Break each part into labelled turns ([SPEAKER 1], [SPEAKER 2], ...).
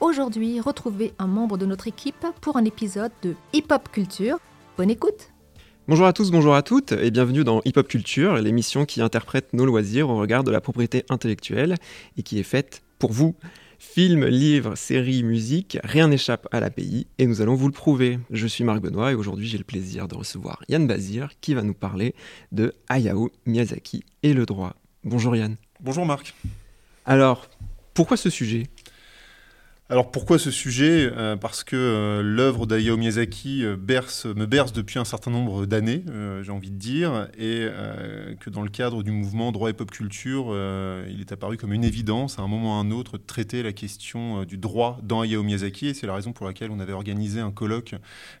[SPEAKER 1] Aujourd'hui, retrouvez un membre de notre équipe pour un épisode de Hip Hop Culture. Bonne écoute
[SPEAKER 2] Bonjour à tous, bonjour à toutes et bienvenue dans Hip Hop Culture, l'émission qui interprète nos loisirs au regard de la propriété intellectuelle et qui est faite pour vous. Films, livres, séries, musique, rien n'échappe à l'API et nous allons vous le prouver. Je suis Marc Benoît et aujourd'hui j'ai le plaisir de recevoir Yann Bazir qui va nous parler de Hayao Miyazaki et le droit. Bonjour Yann.
[SPEAKER 3] Bonjour Marc.
[SPEAKER 2] Alors, pourquoi ce sujet?
[SPEAKER 3] Alors pourquoi ce sujet? Euh, Parce que euh, l'œuvre d'Hayao Miyazaki euh, me berce depuis un certain nombre d'années, j'ai envie de dire, et que dans le cadre du mouvement droit et pop culture, il est apparu comme une évidence à un moment ou à un autre de traiter la question du droit dans Hayao Miyazaki, et c'est la raison pour laquelle on avait organisé un colloque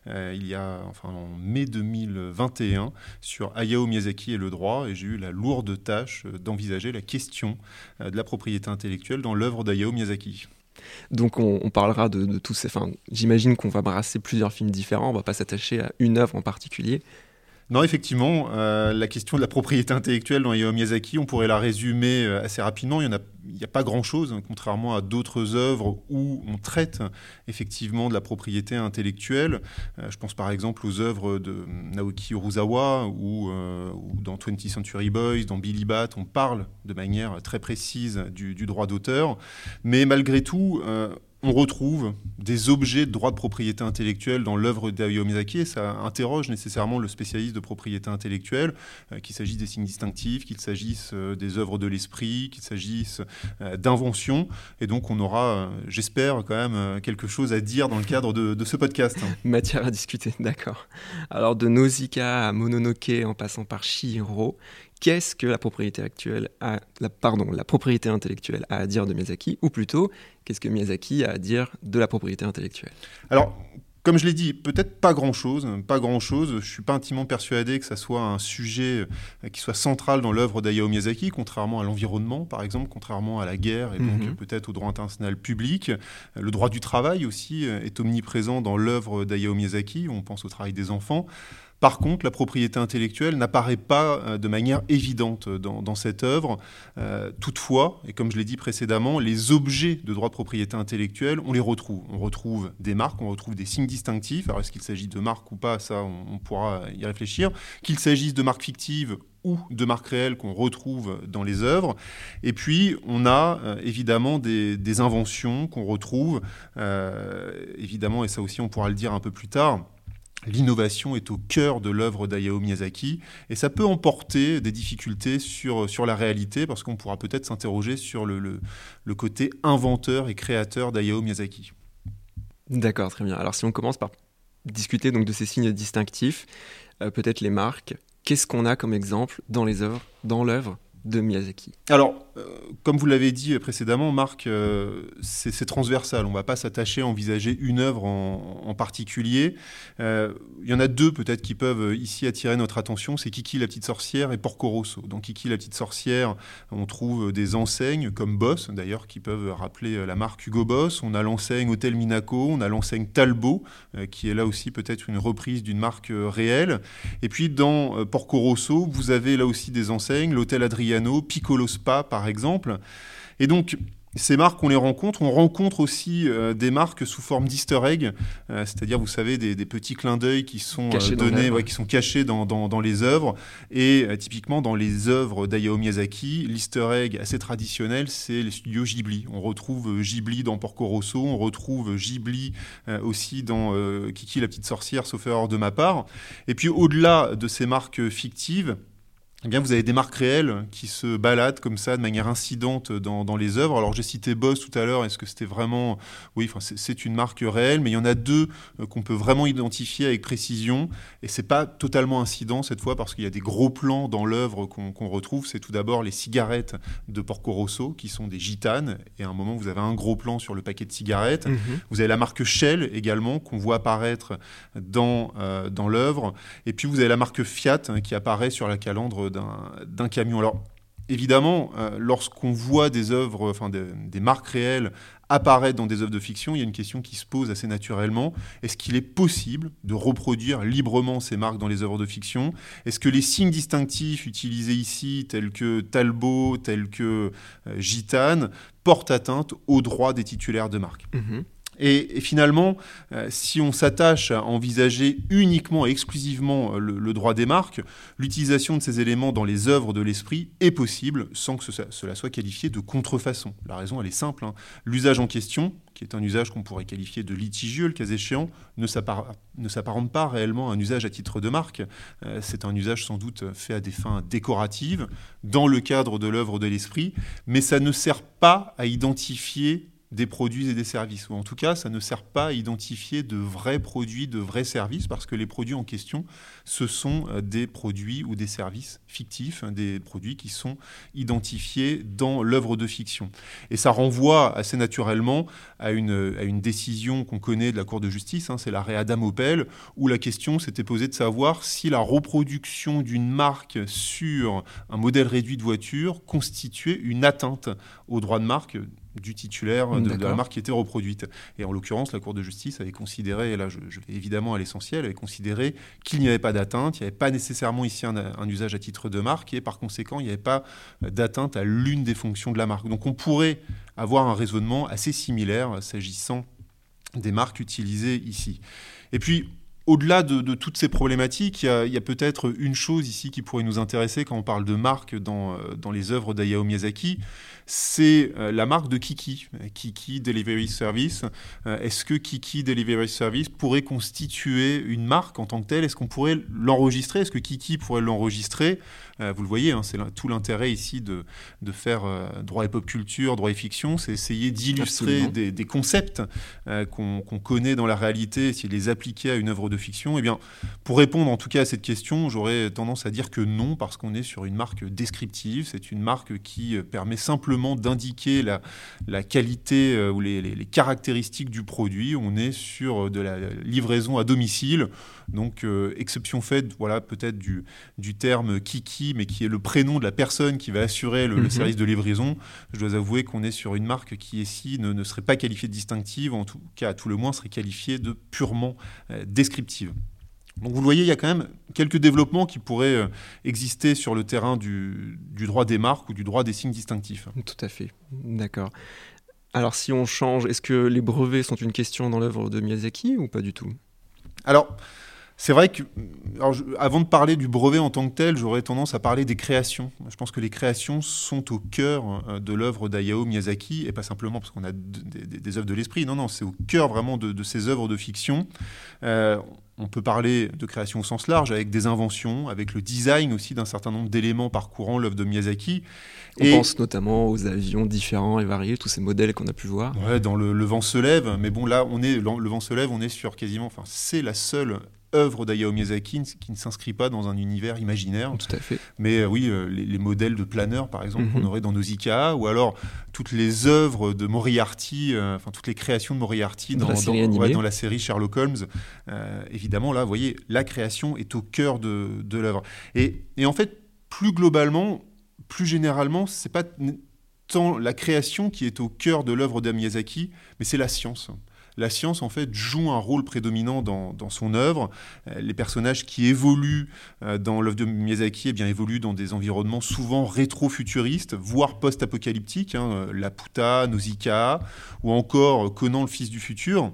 [SPEAKER 3] il y a, enfin en mai 2021 sur Hayao Miyazaki et le droit, et j'ai eu la lourde tâche d'envisager la question de la propriété intellectuelle dans l'œuvre d'Hayao Miyazaki.
[SPEAKER 2] Donc on, parlera de, tous ces... Enfin, j'imagine qu'on va brasser plusieurs films différents, on va pas s'attacher à une œuvre en particulier.
[SPEAKER 3] Non, effectivement, euh, la question de la propriété intellectuelle dans Hayao Miyazaki, on pourrait la résumer euh, assez rapidement. Il n'y a, pas grand-chose, hein, contrairement à d'autres œuvres où on traite effectivement de la propriété intellectuelle. Euh, je pense par exemple aux œuvres de Naoki Uruzawa ou, dans 20th Century Boys, dans Billy Bat, on parle de manière très précise du droit d'auteur. Mais malgré tout, on retrouve des objets de droit de propriété intellectuelle dans l'œuvre d'Hayao Miyazaki ça interroge nécessairement le spécialiste de propriété intellectuelle, euh, qu'il s'agisse des signes distinctifs, qu'il s'agisse euh, des œuvres de l'esprit, qu'il s'agisse euh, d'inventions. Et donc on aura, j'espère, quand même quelque chose à dire dans le cadre de, ce podcast.
[SPEAKER 2] Matière à discuter, d'accord. Alors de Nausicaa à Mononoke en passant par Shihiro, qu'est-ce que la propriété actuelle a, la, pardon, la propriété intellectuelle a à dire de Miyazaki, ou plutôt qu'est-ce que Miyazaki a à dire de la propriété intellectuelle?
[SPEAKER 3] Alors, comme je l'ai dit, peut-être pas grand-chose, pas grand-chose. Je suis pas intimement persuadé que ça soit un sujet euh, qui soit central dans l'œuvre d'Hayao Miyazaki, contrairement à l'environnement, par exemple, contrairement à la guerre et donc mhm. peut-être au droit international public. Le droit du travail aussi euh, est omniprésent dans l'œuvre d'Hayao Miyazaki. On pense au travail des enfants. Par contre, la propriété intellectuelle n'apparaît pas euh, de manière évidente dans, cette œuvre. Euh, toutefois, et comme je l'ai dit précédemment, les objets de droit de propriété intellectuelle, on les retrouve. On retrouve des marques, on retrouve des signes distinctifs. Alors, est-ce qu'il s'agit de marques ou pas Ça, on, pourra y réfléchir. Qu'il s'agisse de marques fictives ou de marques réelles qu'on retrouve dans les œuvres. Et puis, on a euh, évidemment des, inventions qu'on retrouve, évidemment, et ça aussi on pourra le dire un peu plus tard, L'innovation est au cœur de l'œuvre d'Hayao Miyazaki et ça peut emporter des difficultés sur, la réalité parce qu'on pourra peut-être s'interroger sur le, côté inventeur et créateur d'Hayao Miyazaki.
[SPEAKER 2] D'accord, très bien. Alors si on commence par discuter donc de ces signes distinctifs, euh, peut-être les marques, qu'est-ce qu'on a comme exemple dans les œuvres, dans l'œuvre de Miyazaki
[SPEAKER 3] Alors, euh, comme vous l'avez dit précédemment, Marc, euh, c'est transversal. On ne va pas s'attacher à envisager une œuvre en, particulier. Euh, il y en a deux peut-être qui peuvent ici attirer notre attention. C'est Kiki la petite sorcière et Porco Rosso. Dans Kiki la petite sorcière, on trouve des enseignes comme Boss, d'ailleurs, qui peuvent rappeler la marque Hugo Boss. On a l'enseigne Hôtel Minaco, on a l'enseigne Talbot, qui est là aussi peut-être une reprise d'une marque réelle. Et puis dans Porco Rosso, vous avez là aussi des enseignes, l'Hôtel Piccolo Spa, par exemple. Et donc, ces marques, on les rencontre. On rencontre aussi euh, des marques sous forme d'easter egg, euh, c'est-à-dire, vous savez, des, petits clins d'œil qui sont euh, donnés, qui sont cachés dans, dans, les œuvres. Et typiquement, dans les œuvres d'Hayao Miyazaki, l'easter egg assez traditionnel, c'est les studios Ghibli. On retrouve Ghibli dans Porco Rosso, on retrouve Ghibli aussi dans Kiki la petite sorcière, sauf erreur de ma part. Et puis, au-delà de ces marques fictives, eh bien, vous avez des marques réelles qui se baladent comme ça de manière incidente dans, dans les œuvres. Alors j'ai cité Boss tout à l'heure, est-ce que c'était vraiment... Oui, enfin, c'est une marque réelle, mais il y en a deux euh, qu'on peut vraiment identifier avec précision. Et c'est pas totalement incident cette fois parce qu'il y a des gros plans dans l'œuvre qu'on retrouve. C'est tout d'abord les cigarettes de Porco Rosso qui sont des gitanes. Et à un moment, vous avez un gros plan sur le paquet de cigarettes. Mhm. Vous avez la marque Shell également qu'on voit apparaître dans, euh, dans l'œuvre. Et puis vous avez la marque Fiat hein, qui apparaît sur la calandre d'un camion. Alors, évidemment, euh, lorsqu'on voit des œuvres, enfin des, marques réelles apparaître dans des œuvres de fiction, il y a une question qui se pose assez naturellement. Est-ce qu'il est possible de reproduire librement ces marques dans les œuvres de fiction? Est-ce que les signes distinctifs utilisés ici, tels que Talbot, tels que euh, Gitane, portent atteinte aux droits des titulaires de marques? Mm-hmm. Et, finalement, euh, si on s'attache à envisager uniquement et exclusivement euh, le, droit des marques, l'utilisation de ces éléments dans les œuvres de l'esprit est possible sans que cela soit qualifié de contrefaçon. La raison, elle est simple. Hein. L'usage en question, qui est un usage qu'on pourrait qualifier de litigieux, le cas échéant, ne s'apparente pas réellement à un usage à titre de marque. Euh, c'est un usage sans doute fait à des fins décoratives, dans le cadre de l'œuvre de l'esprit, mais ça ne sert pas à identifier des produits et des services. Ou en tout cas, ça ne sert pas à identifier de vrais produits, de vrais services, parce que les produits en question, ce sont euh, des produits ou des services fictifs, hein, des produits qui sont identifiés dans l'œuvre de fiction. Et ça renvoie assez naturellement à une, décision qu'on connaît de la Cour de justice, hein, c'est l'arrêt Adam Opel, où la question s'était posée de savoir si la reproduction d'une marque sur un modèle réduit de voiture constituait une atteinte au droit de marque du titulaire de, la marque qui était reproduite. Et en l'occurrence, la Cour de justice avait considéré, et là je, vais évidemment à l'essentiel, avait considéré qu'il n'y avait pas d'atteinte, il n'y avait pas nécessairement ici un, usage à titre de marque, et par conséquent, il n'y avait pas d'atteinte à l'une des fonctions de la marque. Donc on pourrait avoir un raisonnement assez similaire s'agissant des marques utilisées ici. Et puis, au-delà de, toutes ces problématiques, il y a, peut-être une chose ici qui pourrait nous intéresser quand on parle de marque dans, euh, dans les œuvres d'Ayao Miyazaki, c'est euh, la marque de Kiki, Kiki Delivery Service. Euh, est-ce que Kiki Delivery Service pourrait constituer une marque en tant que telle? Est-ce qu'on pourrait l'enregistrer? Est-ce que Kiki pourrait l'enregistrer? Vous le voyez, hein, c'est tout l'intérêt ici de, de faire droit et pop culture, droit et fiction, c'est essayer d'illustrer des, concepts qu'on connaît dans la réalité, essayer de les appliquer à une œuvre de fiction. Eh bien, pour répondre en tout cas à cette question, j'aurais tendance à dire que non, parce qu'on est sur une marque descriptive. C'est une marque qui permet simplement d'indiquer la, qualité euh, ou les, caractéristiques du produit. On est sur euh, de la livraison à domicile. Donc, euh, exception faite, voilà, peut-être du, du terme Kiki, mais qui est le prénom de la personne qui va assurer le, mhm. service de livraison. Je dois avouer qu'on est sur une marque qui, ici, ne, ne, serait pas qualifiée de distinctive, en tout cas, à tout le moins, serait qualifiée de purement descriptive. Donc vous le voyez, il y a quand même quelques développements qui pourraient euh, exister sur le terrain du, droit des marques ou du droit des signes distinctifs.
[SPEAKER 2] Tout à fait, d'accord. Alors si on change, est-ce que les brevets sont une question dans l'œuvre de Miyazaki ou pas du tout?
[SPEAKER 3] Alors, c'est vrai que, avant de parler du brevet en tant que tel, j'aurais tendance à parler des créations. Je pense que les créations sont au cœur euh, de l'œuvre d'Ayao Miyazaki, et pas simplement parce qu'on a des, œuvres de l'esprit, non, non, c'est au cœur vraiment de, ces œuvres de fiction. Euh, on peut parler de création au sens large, avec des inventions, avec le design aussi d'un certain nombre d'éléments parcourant l'œuvre de Miyazaki.
[SPEAKER 2] On pense notamment aux avions différents et variés, tous ces modèles qu'on a pu voir.
[SPEAKER 3] Ouais, dans le, le, vent se lève, mais bon là, on est, le vent se lève, on est sur quasiment, enfin c'est la seule œuvre d'Ayao Miyazaki qui ne s'inscrit pas dans un univers imaginaire.
[SPEAKER 2] Tout à fait.
[SPEAKER 3] Mais euh, oui, euh, les, modèles de planeurs, par exemple, qu'on mhm. aurait dans Nausicaa, ou alors toutes les œuvres de Moriarty, euh, enfin toutes les créations de Moriarty dans, dans, la, série Sherlock Holmes. évidemment, là, vous voyez, la création est au cœur de, de l'œuvre. Et, et en fait, plus globalement, plus généralement, c'est pas tant la création qui est au cœur de l'œuvre de Miyazaki, mais c'est la science la science en fait joue un rôle prédominant dans, son œuvre. Euh, les personnages qui évoluent euh, dans l'œuvre de Miyazaki eh bien, évoluent dans des environnements souvent rétro-futuristes, voire post-apocalyptiques, hein, euh, Laputa, Nausicaa, ou encore Conan le fils du futur.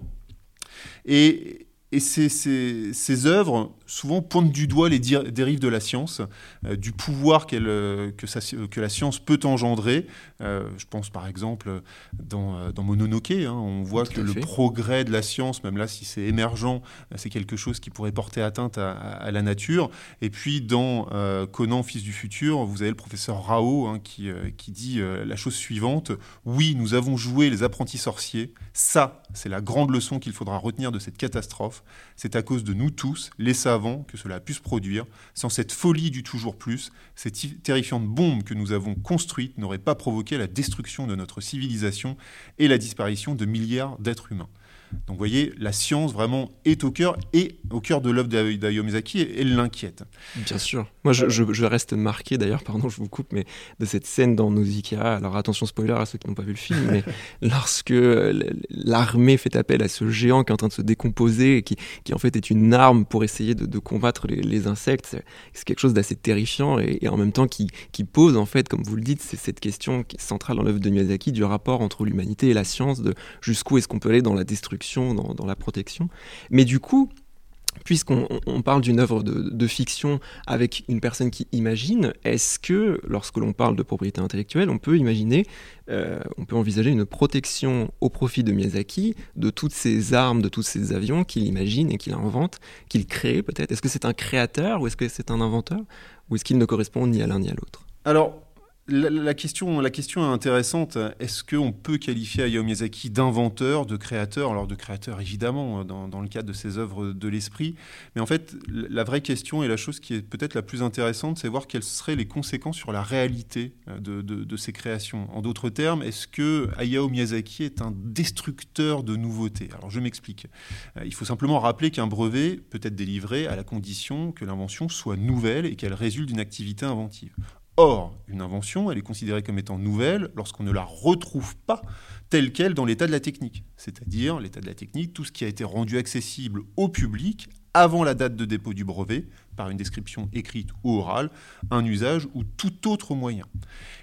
[SPEAKER 3] Et, ces, ces, œuvres souvent pointe du doigt les dérives de la science, euh, du pouvoir que, que, la science peut engendrer. je pense par exemple dans, dans Mononoke, hein, on voit que le progrès de la science, même là si c'est émergent, c'est quelque chose qui pourrait porter atteinte à, la nature. Et puis dans Conan, fils du futur, vous avez le professeur Rao hein, qui, qui dit la chose suivante, oui, nous avons joué les apprentis sorciers, ça c'est la grande leçon qu'il faudra retenir de cette catastrophe, c'est à cause de nous tous, les savants, que cela a pu se produire. Sans cette folie du toujours plus, cette terrifiante bombe que nous avons construite n'aurait pas provoqué la destruction de notre civilisation et la disparition de milliards d'êtres humains. Donc vous voyez, la science vraiment est au cœur et au cœur de l'œuvre d'Hayao Miyazaki et l'inquiète.
[SPEAKER 2] Bien sûr. Moi, je, reste marqué d'ailleurs, pardon, je vous coupe, mais de cette scène dans Nausicaa. Alors attention, spoiler à ceux qui n'ont pas vu le film, mais lorsque l'armée fait appel à ce géant qui est en train de se décomposer et qui, en fait est une arme pour essayer de, combattre les, insectes, c'est quelque chose d'assez terrifiant et, en même temps qui, qui, pose en fait, comme vous le dites, c'est cette question qui est centrale dans l'œuvre de Miyazaki du rapport entre l'humanité et la science, de jusqu'où est-ce qu'on peut aller dans la destruction dans, la protection. Mais du coup, puisqu'on parle d'une œuvre de, fiction avec une personne qui imagine, est-ce que lorsque l'on parle de propriété intellectuelle, on peut imaginer, euh, on peut envisager une protection au profit de Miyazaki de toutes ces armes, de tous ces avions qu'il imagine et qu'il invente, qu'il crée peut-être? Est-ce que c'est un créateur ou est-ce que c'est un inventeur? Ou est-ce qu'il ne correspond ni à l'un ni à l'autre?
[SPEAKER 3] Alors, la, question, est intéressante. Est-ce qu'on peut qualifier Hayao Miyazaki d'inventeur, de créateur? Alors de créateur, évidemment, dans, le cadre de ses œuvres de l'esprit. Mais en fait, la vraie question et la chose qui est peut-être la plus intéressante, c'est voir quelles seraient les conséquences sur la réalité euh, de, ces créations. En d'autres termes, est-ce que Hayao Miyazaki est un destructeur de nouveautés? Alors je m'explique. Euh, il faut simplement rappeler qu'un brevet peut être délivré à la condition que l'invention soit nouvelle et qu'elle résulte d'une activité inventive. Or, une invention, elle est considérée comme étant nouvelle lorsqu'on ne la retrouve pas telle qu'elle dans l'état de la technique. C'est-à-dire l'état de la technique, tout ce qui a été rendu accessible au public avant la date de dépôt du brevet, par une description écrite ou orale, un usage ou tout autre moyen.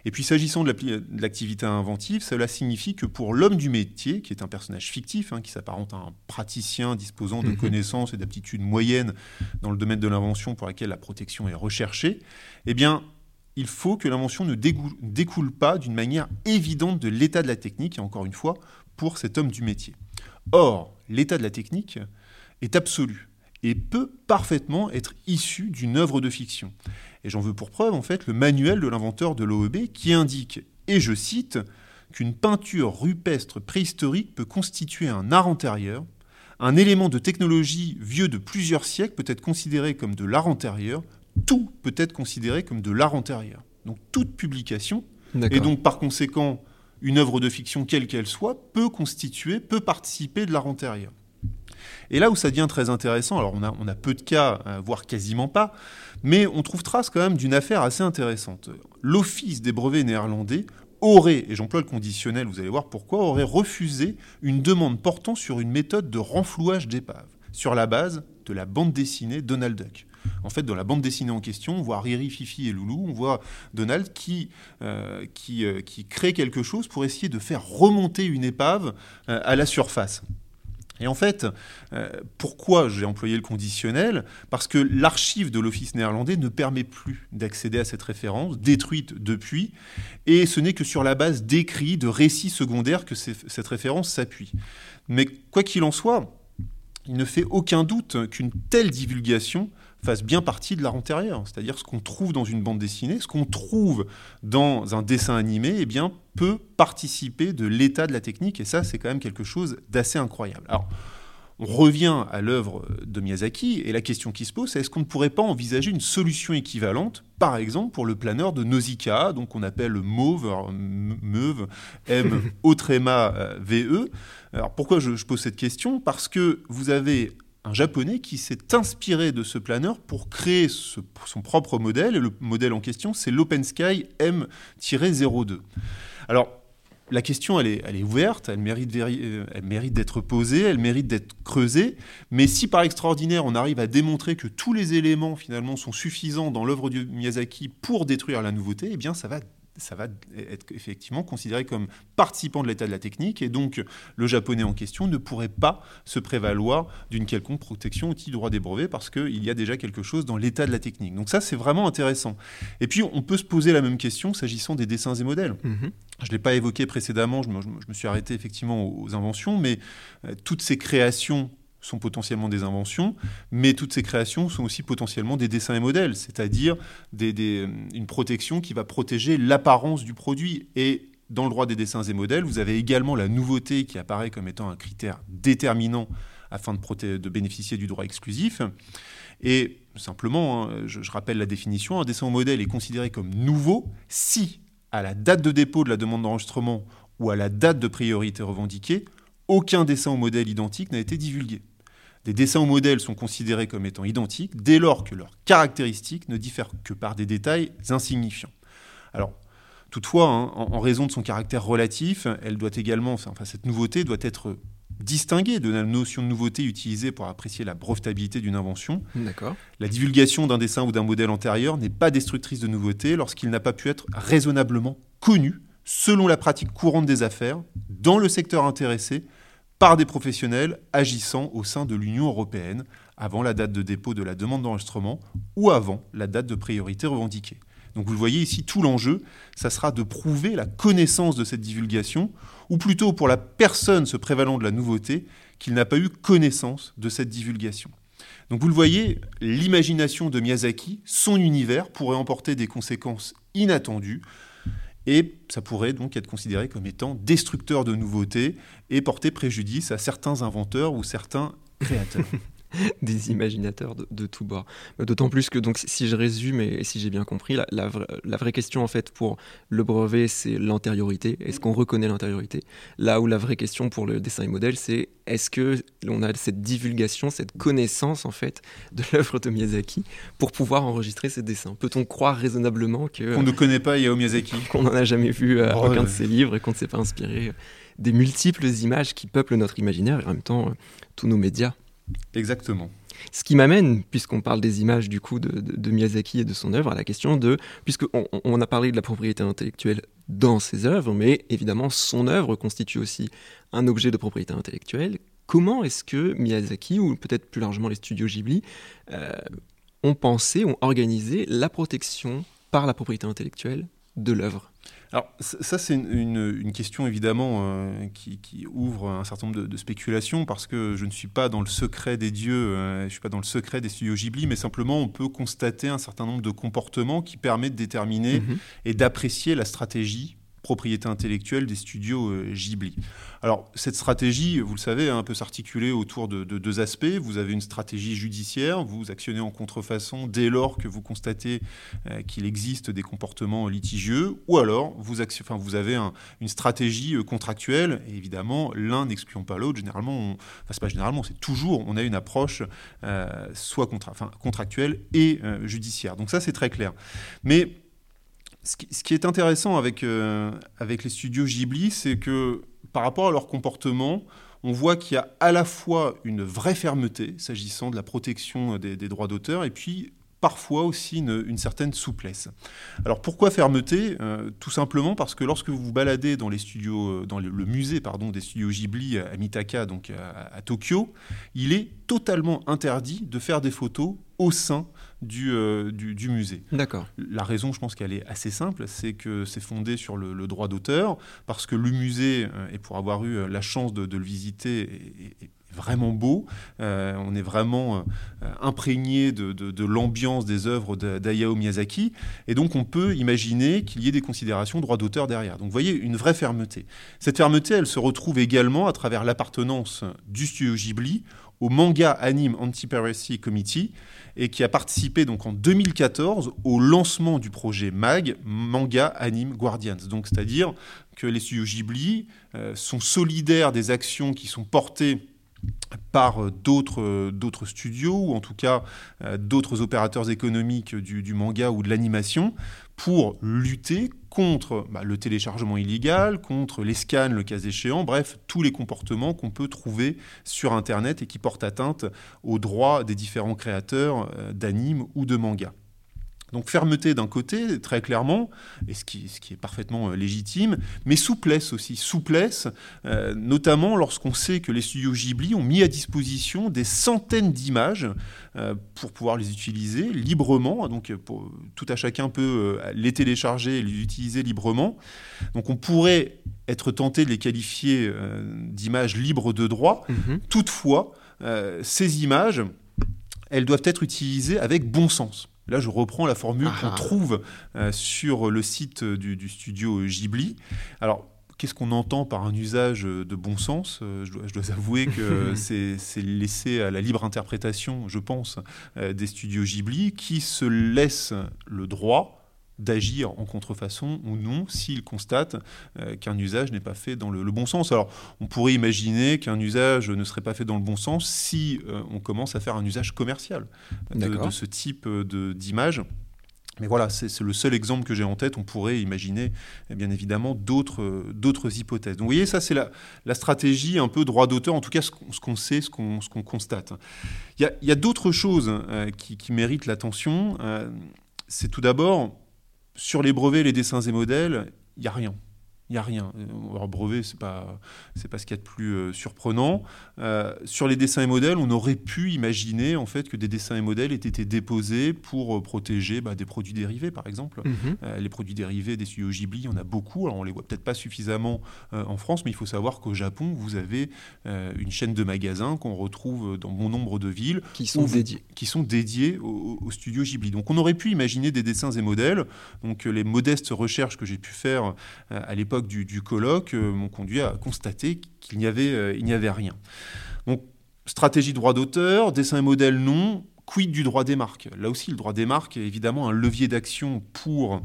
[SPEAKER 3] Et puis s'agissant de l'activité inventive, cela signifie que pour l'homme du métier, qui est un personnage fictif, hein, qui s'apparente à un praticien disposant de mhm. connaissances et d'aptitudes moyennes dans le domaine de l'invention pour laquelle la protection est recherchée, eh bien, il faut que l'invention ne découle pas d'une manière évidente de l'état de la technique, et encore une fois, pour cet homme du métier. Or, l'état de la technique est absolu et peut parfaitement être issu d'une œuvre de fiction. Et j'en veux pour preuve, en fait, le manuel de l'inventeur de l'OEB qui indique, et je cite, qu'une peinture rupestre préhistorique peut constituer un art antérieur, un élément de technologie vieux de plusieurs siècles peut être considéré comme de l'art antérieur, tout peut être considéré comme de l'art antérieur. Donc toute publication, et donc par conséquent une œuvre de fiction quelle qu'elle soit, peut constituer, peut participer de l'art antérieur. Et là où ça devient très intéressant, alors on a, on a peu de cas, euh, voire quasiment pas, mais on trouve trace quand même d'une affaire assez intéressante. L'Office des brevets néerlandais aurait, et j'emploie le conditionnel, vous allez voir pourquoi, aurait refusé une demande portant sur une méthode de renflouage d'épave, sur la base de la bande dessinée Donald Duck. En fait, dans la bande dessinée en question, on voit Riri, Fifi et Loulou, on voit Donald qui, euh, euh, qui, crée quelque chose pour essayer de faire remonter une épave euh, à la surface. Et en fait, pourquoi j'ai employé le conditionnel? Parce que l'archive de l'Office néerlandais ne permet plus d'accéder à cette référence, détruite depuis, et ce n'est que sur la base d'écrits, de récits secondaires que cette référence s'appuie. Mais quoi qu'il en soit, il ne fait aucun doute qu'une telle divulgation fasse bien partie de l'art antérieur. C'est-à-dire ce qu'on trouve dans une bande dessinée, ce qu'on trouve dans un dessin animé, eh bien, peut participer de l'état de la technique. Et ça, c'est quand même quelque chose d'assez incroyable. Alors, on revient à l'œuvre de Miyazaki et la question qui se pose, c'est est-ce qu'on ne pourrait pas envisager une solution équivalente, par exemple pour le planeur de Nausicaa, donc on appelle Mauve, Meuve, M, O VE. Alors pourquoi je pose cette question? Parce que vous avez un japonais qui s'est inspiré de ce planeur pour créer son propre modèle. Et le modèle en question, c'est l'OpenSky M-02. Alors, la question, elle est, elle est ouverte, elle mérite, euh, elle mérite d'être posée, elle mérite d'être creusée. Mais si par extraordinaire, on arrive à démontrer que tous les éléments finalement sont suffisants dans l'œuvre de Miyazaki pour détruire la nouveauté, eh bien ça va ça va être effectivement considéré comme participant de l'état de la technique et donc le japonais en question ne pourrait pas se prévaloir d'une quelconque protection au titre du droit des brevets parce qu'il y a déjà quelque chose dans l'état de la technique. Donc ça c'est vraiment intéressant. Et puis on peut se poser la même question s'agissant des dessins et modèles.
[SPEAKER 2] Mhm.
[SPEAKER 3] Je ne l'ai pas évoqué précédemment, je me, je me, suis arrêté effectivement aux inventions, mais euh, toutes ces créations sont potentiellement des inventions, mais toutes ces créations sont aussi potentiellement des dessins et modèles, c'est-à-dire des, une protection qui va protéger l'apparence du produit. Et dans le droit des dessins et modèles, vous avez également la nouveauté qui apparaît comme étant un critère déterminant afin de, bénéficier du droit exclusif. Et simplement, hein, je, je, rappelle la définition, un dessin ou modèle est considéré comme nouveau si, à la date de dépôt de la demande d'enregistrement ou à la date de priorité revendiquée, aucun dessin ou modèle identique n'a été divulgué. Des dessins ou modèles sont considérés comme étant identiques dès lors que leurs caractéristiques ne diffèrent que par des détails insignifiants. Alors, toutefois, hein, en, en, raison de son caractère relatif, elle doit également, enfin, cette nouveauté doit être distinguée de la notion de nouveauté utilisée pour apprécier la brevetabilité d'une invention. La divulgation d'un dessin ou d'un modèle antérieur n'est pas destructrice de nouveauté lorsqu'il n'a pas pu être raisonnablement connu selon la pratique courante des affaires dans le secteur intéressé par des professionnels agissant au sein de l'Union européenne avant la date de dépôt de la demande d'enregistrement ou avant la date de priorité revendiquée. Donc vous le voyez ici, tout l'enjeu, ça sera de prouver la connaissance de cette divulgation, ou plutôt pour la personne se prévalant de la nouveauté, qu'il n'a pas eu connaissance de cette divulgation. Donc vous le voyez, l'imagination de Miyazaki, son univers, pourrait emporter des conséquences inattendues et ça pourrait donc être considéré comme étant destructeur de nouveautés et porter préjudice à certains inventeurs ou certains créateurs.
[SPEAKER 2] des imaginateurs de, de tous bords. D'autant plus que, donc, si je résume et si j'ai bien compris, la, la, vra la, vraie question en fait pour le brevet, c'est l'antériorité. Est-ce qu'on reconnaît l'antériorité Là où la vraie question pour le dessin et modèle, c'est est-ce que l'on a cette divulgation, cette connaissance en fait de l'œuvre de Miyazaki pour pouvoir enregistrer ces dessins? Peut-on croire raisonnablement que
[SPEAKER 3] qu'on ne connaît pas Hayao Miyazaki,
[SPEAKER 2] qu'on n'en a jamais vu euh, oh, aucun de ses livres et qu'on ne s'est pas inspiré des multiples images qui peuplent notre imaginaire et en même temps euh, tous nos médias?
[SPEAKER 3] Exactement.
[SPEAKER 2] Ce qui m'amène, puisqu'on parle des images du coup de, Miyazaki et de son œuvre, à la question de, puisqu'on on a parlé de la propriété intellectuelle dans ses œuvres, mais évidemment son œuvre constitue aussi un objet de propriété intellectuelle. Comment est-ce que Miyazaki, ou peut-être plus largement les studios Ghibli, euh, ont pensé, ont organisé la protection par la propriété intellectuelle de l'œuvre?
[SPEAKER 3] Alors ça c'est une, une, une, question évidemment euh, qui, qui, ouvre un certain nombre de, de, spéculations parce que je ne suis pas dans le secret des dieux, euh, je ne suis pas dans le secret des studios Ghibli, mais simplement on peut constater un certain nombre de comportements qui permettent de déterminer mm -hmm. et d'apprécier la stratégie propriété intellectuelle des studios euh, Ghibli. Alors, cette stratégie, vous le savez, hein, peut s'articuler autour de, de, deux aspects. Vous avez une stratégie judiciaire, vous actionnez en contrefaçon dès lors que vous constatez euh, qu'il existe des comportements litigieux, ou alors vous, enfin, vous avez un, une stratégie euh, contractuelle, évidemment, l'un n'excluant pas l'autre. Généralement, on, enfin, c'est pas généralement, c'est toujours, on a une approche soit contractuelle et judiciaire. Donc ça, c'est très clair. Mais ce qui, est intéressant avec, euh, avec les studios Ghibli, c'est que par rapport à leur comportement, on voit qu'il y a à la fois une vraie fermeté s'agissant de la protection des, droits d'auteur et puis parfois aussi une, certaine souplesse. Alors pourquoi fermeté? Euh, Tout simplement parce que lorsque vous vous baladez dans les studios, dans le, le musée pardon des studios Ghibli à Mitaka, donc à, à, Tokyo, il est totalement interdit de faire des photos au sein du, euh, du, du, musée.
[SPEAKER 2] D'accord.
[SPEAKER 3] La raison, je pense qu'elle est assez simple, c'est que c'est fondé sur le, le droit d'auteur, parce que le musée, euh, et pour avoir eu la chance de, de le visiter, est, est vraiment beau. Euh, on est vraiment euh, imprégné de, de, de l'ambiance des œuvres d'Hayao Miyazaki. Et donc, on peut imaginer qu'il y ait des considérations droit d'auteur derrière. Donc, vous voyez, une vraie fermeté. Cette fermeté, elle se retrouve également à travers l'appartenance du studio Ghibli au Manga Anime Anti-Piracy Committee et qui a participé donc en 2014 au lancement du projet MAG, Manga Anime Guardians. Donc c'est-à-dire que les studios Ghibli euh, sont solidaires des actions qui sont portées par d'autres d'autres studios ou en tout cas euh, d'autres opérateurs économiques du manga ou de l'animation pour lutter contre bah, le téléchargement illégal, contre les scans, le cas échéant, bref, tous les comportements qu'on peut trouver sur Internet et qui portent atteinte aux droits des différents créateurs euh, d'animes ou de mangas. Donc fermeté d'un côté, très clairement, et ce qui, ce qui est parfaitement euh, légitime, mais souplesse aussi. Souplesse, euh, notamment lorsqu'on sait que les studios Ghibli ont mis à disposition des centaines d'images euh, pour pouvoir les utiliser librement. Donc pour, tout à chacun peut les télécharger et les utiliser librement. Donc on pourrait être tenté de les qualifier d'images libres de droit.
[SPEAKER 2] Mhm.
[SPEAKER 3] Toutefois, ces images, elles doivent être utilisées avec bon sens. Là, je reprends la formule
[SPEAKER 2] Ah
[SPEAKER 3] qu'on
[SPEAKER 2] ah.
[SPEAKER 3] trouve euh, sur le site du, du studio Ghibli. Alors, qu'est-ce qu'on entend par un usage de bon sens? Euh, je, dois, je dois avouer que c'est laissé à la libre interprétation, je pense, euh, des studios Ghibli qui se laissent le droit d'agir en contrefaçon ou non s'ils constatent euh, qu'un usage n'est pas fait dans le, le bon sens. Alors, on pourrait imaginer qu'un usage ne serait pas fait dans le bon sens si euh, on commence à faire un usage commercial de, ce type de- d'image. Mais voilà, c'est le seul exemple que j'ai en tête. On pourrait imaginer, eh bien évidemment, d'autres euh, hypothèses. Donc, vous voyez, ça, c'est la, la stratégie un peu droit d'auteur, en tout cas, ce qu'on sait, ce qu'on qu'on constate. Il y a, a d'autres choses euh, qui, qui méritent l'attention. Euh, c'est tout d'abord, sur les brevets, les dessins et modèles, il n'y a rien. Il n'y a rien. Euh, Alors, brevet, ce n'est pas, pas ce qu'il y a de plus euh, surprenant. Euh, sur les dessins et modèles, on aurait pu imaginer en fait que des dessins et modèles aient été déposés pour euh, protéger bah, des produits dérivés, par exemple.
[SPEAKER 2] Mhm.
[SPEAKER 3] Euh, les produits dérivés des studios Ghibli, il y en a beaucoup. Alors, on les voit peut-être pas suffisamment euh, en France, mais il faut savoir qu'au Japon, vous avez euh, une chaîne de magasins qu'on retrouve dans bon nombre de villes
[SPEAKER 2] Qui sont
[SPEAKER 3] Où
[SPEAKER 2] dédiés.
[SPEAKER 3] qui sont dédiés au, au studio Ghibli. Donc, on aurait pu imaginer des dessins et modèles. Donc, euh, les modestes recherches que j'ai pu faire euh, à l'époque du, du colloque euh, m'ont conduit à constater qu'il n'y avait, euh, il n'y avait rien. Donc, stratégie droit d'auteur, dessin et modèle non. Quid du droit des marques? Là aussi, le droit des marques est évidemment un levier d'action pour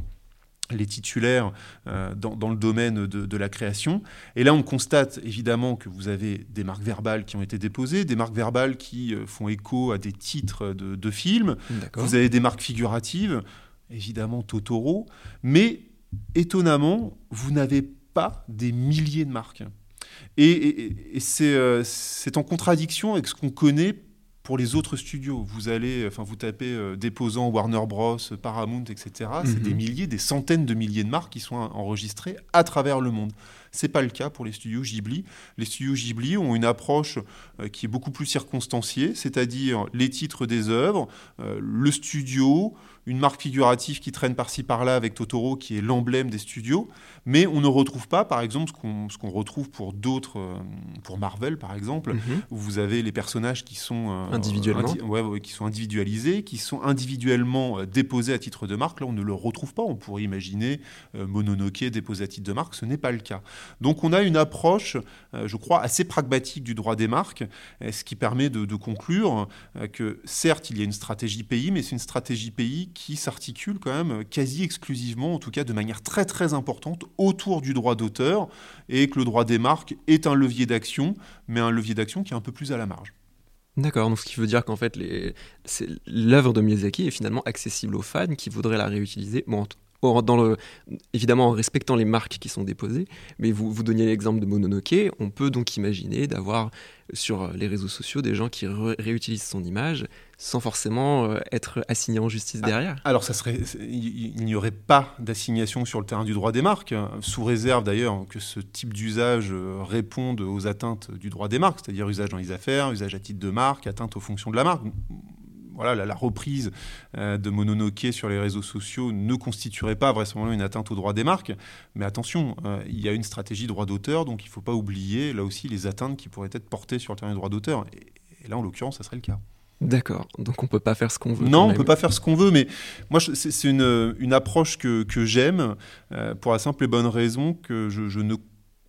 [SPEAKER 3] les titulaires euh, dans, dans le domaine de, de la création. Et là, on constate évidemment que vous avez des marques verbales qui ont été déposées, des marques verbales qui font écho à des titres de, de films, vous avez des marques figuratives, évidemment Totoro, mais étonnamment, vous n'avez pas des milliers de marques. Et, et- et c'est euh, c'est en contradiction avec ce qu'on connaît pour les autres studios. Vous allez, enfin, vous tapez euh, déposant Warner Bros, Paramount, etc. C'est
[SPEAKER 2] Mhm.
[SPEAKER 3] des milliers, des centaines de milliers de marques qui sont enregistrées à travers le monde. C'est pas le cas pour les studios Ghibli. Les studios Ghibli ont une approche euh, qui est beaucoup plus circonstanciée, c'est-à-dire les titres des œuvres, le studio, une marque figurative qui traîne par-ci par-là avec Totoro, qui est l'emblème des studios, mais on ne retrouve pas, par exemple, ce qu'on retrouve pour d'autres, euh, pour Marvel, par exemple,
[SPEAKER 2] Mhm.
[SPEAKER 3] où vous avez les personnages qui sont euh,
[SPEAKER 2] Individuellement.
[SPEAKER 3] indi- ouais, ouais, qui sont individualisés, qui sont individuellement euh, déposés à titre de marque. Là, on ne le retrouve pas. On pourrait imaginer euh, Mononoke déposé à titre de marque. Ce n'est pas le cas. Donc, on a une approche, je crois, assez pragmatique du droit des marques, ce qui permet de, de conclure que certes, il y a une stratégie pays, mais c'est une stratégie pays qui s'articule quand même quasi exclusivement, en tout cas de manière très très importante, autour du droit d'auteur, et que le droit des marques est un levier d'action, mais un levier d'action qui est un peu plus à la marge.
[SPEAKER 2] D'accord, donc ce qui veut dire qu'en fait, l'œuvre de Miyazaki est finalement accessible aux fans qui voudraient la réutiliser. Bon, dans le... évidemment en respectant les marques qui sont déposées, mais vous, vous donniez l'exemple de Mononoke, on peut donc imaginer d'avoir sur les réseaux sociaux des gens qui ré- réutilisent son image sans forcément euh, être assignés en justice
[SPEAKER 3] Ah.
[SPEAKER 2] derrière.
[SPEAKER 3] Alors, ça serait, il n'y aurait pas d'assignation sur le terrain du droit des marques, hein, sous réserve d'ailleurs que ce type d'usage euh, réponde aux atteintes du droit des marques, c'est-à-dire usage dans les affaires, usage à titre de marque, atteinte aux fonctions de la marque. Voilà, la, la reprise euh, de Mononoke sur les réseaux sociaux ne constituerait pas vraisemblablement une atteinte au droit des marques. Mais attention, euh, il y a une stratégie droit d'auteur, donc il ne faut pas oublier là aussi les atteintes qui pourraient être portées sur le terrain du droit d'auteur. Et, et là, en l'occurrence, ça serait le cas.
[SPEAKER 2] D'accord, donc on peut pas faire ce qu'on veut.
[SPEAKER 3] Non, on
[SPEAKER 2] même.
[SPEAKER 3] peut pas faire ce qu'on veut, mais moi, c'est c'est une, une approche que, que j'aime euh, pour la simple et bonne raison que je, je ne.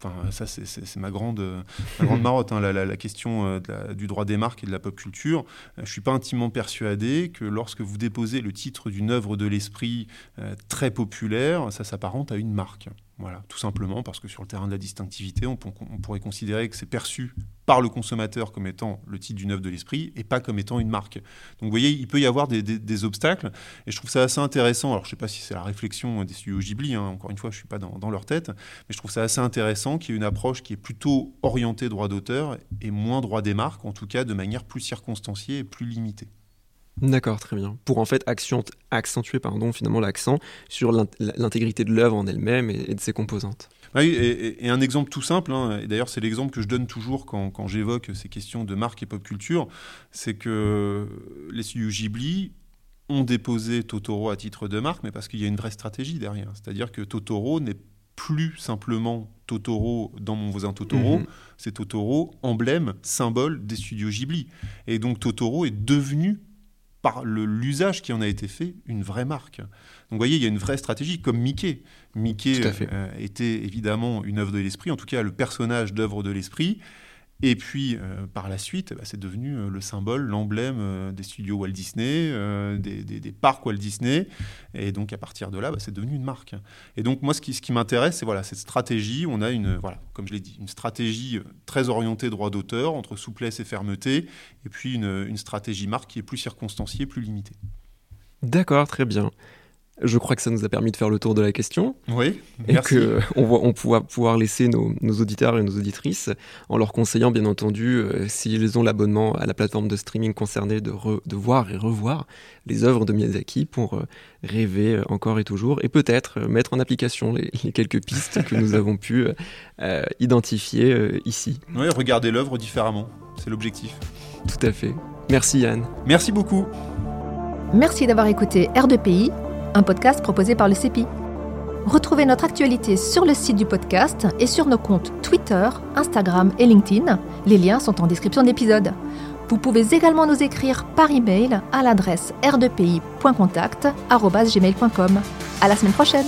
[SPEAKER 3] Enfin, ça, c'est- ma grande, euh, ma grande marotte, hein, la, question euh, du droit des marques et de la pop culture. Euh, je suis pas intimement persuadé que lorsque vous déposez le titre d'une œuvre de l'esprit euh, très populaire, ça s'apparente à une marque. Voilà, tout simplement parce que sur le terrain de la distinctivité, on, pourrait considérer que c'est perçu par le consommateur comme étant le titre d'une œuvre de l'esprit et pas comme étant une marque. Donc vous voyez, il peut y avoir des obstacles et je trouve ça assez intéressant. Alors je ne sais pas si c'est la réflexion des studios Ghibli, hein, encore une fois, je ne suis pas dans, dans leur tête, mais je trouve ça assez intéressant qu'il y ait une approche qui est plutôt orientée droit d'auteur et moins droit des marques, en tout cas de manière plus circonstanciée et plus limitée.
[SPEAKER 2] D'accord, très bien. Pour en fait accent- accentuer pardon, finalement l'accent sur l'int- l'intégrité de l'œuvre en elle-même et, de ses composantes.
[SPEAKER 3] Oui, et, un exemple tout simple, hein, et d'ailleurs c'est l'exemple que je donne toujours quand, quand j'évoque ces questions de marque et pop culture, c'est que les studios Ghibli ont déposé Totoro à titre de marque, mais parce qu'il y a une vraie stratégie derrière. C'est-à-dire que Totoro n'est plus simplement Totoro dans mon voisin Totoro,
[SPEAKER 2] Mhm.
[SPEAKER 3] c'est Totoro, emblème, symbole des studios Ghibli. Et donc Totoro est devenu, par l'usage qui en a été fait, une vraie marque. Donc vous voyez, il y a une vraie stratégie, comme Mickey. Mickey euh, était évidemment une œuvre de l'esprit, en tout cas le personnage d'œuvre de l'esprit. Et puis, euh, par la suite, bah, c'est devenu euh, le symbole, l'emblème euh, des studios Walt Disney, des, parcs Walt Disney. Et donc, à partir de là, bah, c'est devenu une marque. Et donc, moi, ce qui, m'intéresse, c'est voilà, cette stratégie. On a une, voilà, comme je l'ai dit, une stratégie très orientée droit d'auteur, entre souplesse et fermeté, et puis une stratégie marque qui est plus circonstanciée, plus limitée.
[SPEAKER 2] D'accord, très bien. Je crois que ça nous a permis de faire le tour de la question
[SPEAKER 3] Oui,
[SPEAKER 2] et
[SPEAKER 3] merci.
[SPEAKER 2] que on va on pourra pouvoir laisser nos, nos auditeurs et nos auditrices en leur conseillant bien entendu euh, s'ils ont l'abonnement à la plateforme de streaming concernée de, re- de voir et revoir les œuvres de Miyazaki pour euh, rêver euh, encore et toujours et peut-être euh, mettre en application les, les quelques pistes que nous avons pu euh, euh, identifier euh, ici.
[SPEAKER 3] Oui, regardez l'œuvre différemment. C'est l'objectif.
[SPEAKER 2] Tout à fait. Merci Yann.
[SPEAKER 3] Merci beaucoup.
[SPEAKER 1] Merci d'avoir écouté R2PI, un podcast proposé par le CEPI. Retrouvez notre actualité sur le site du podcast et sur nos comptes Twitter, Instagram et LinkedIn. Les liens sont en description de l'épisode. Vous pouvez également nous écrire par email à l'adresse r2pi.contact@gmail.com. À la semaine prochaine.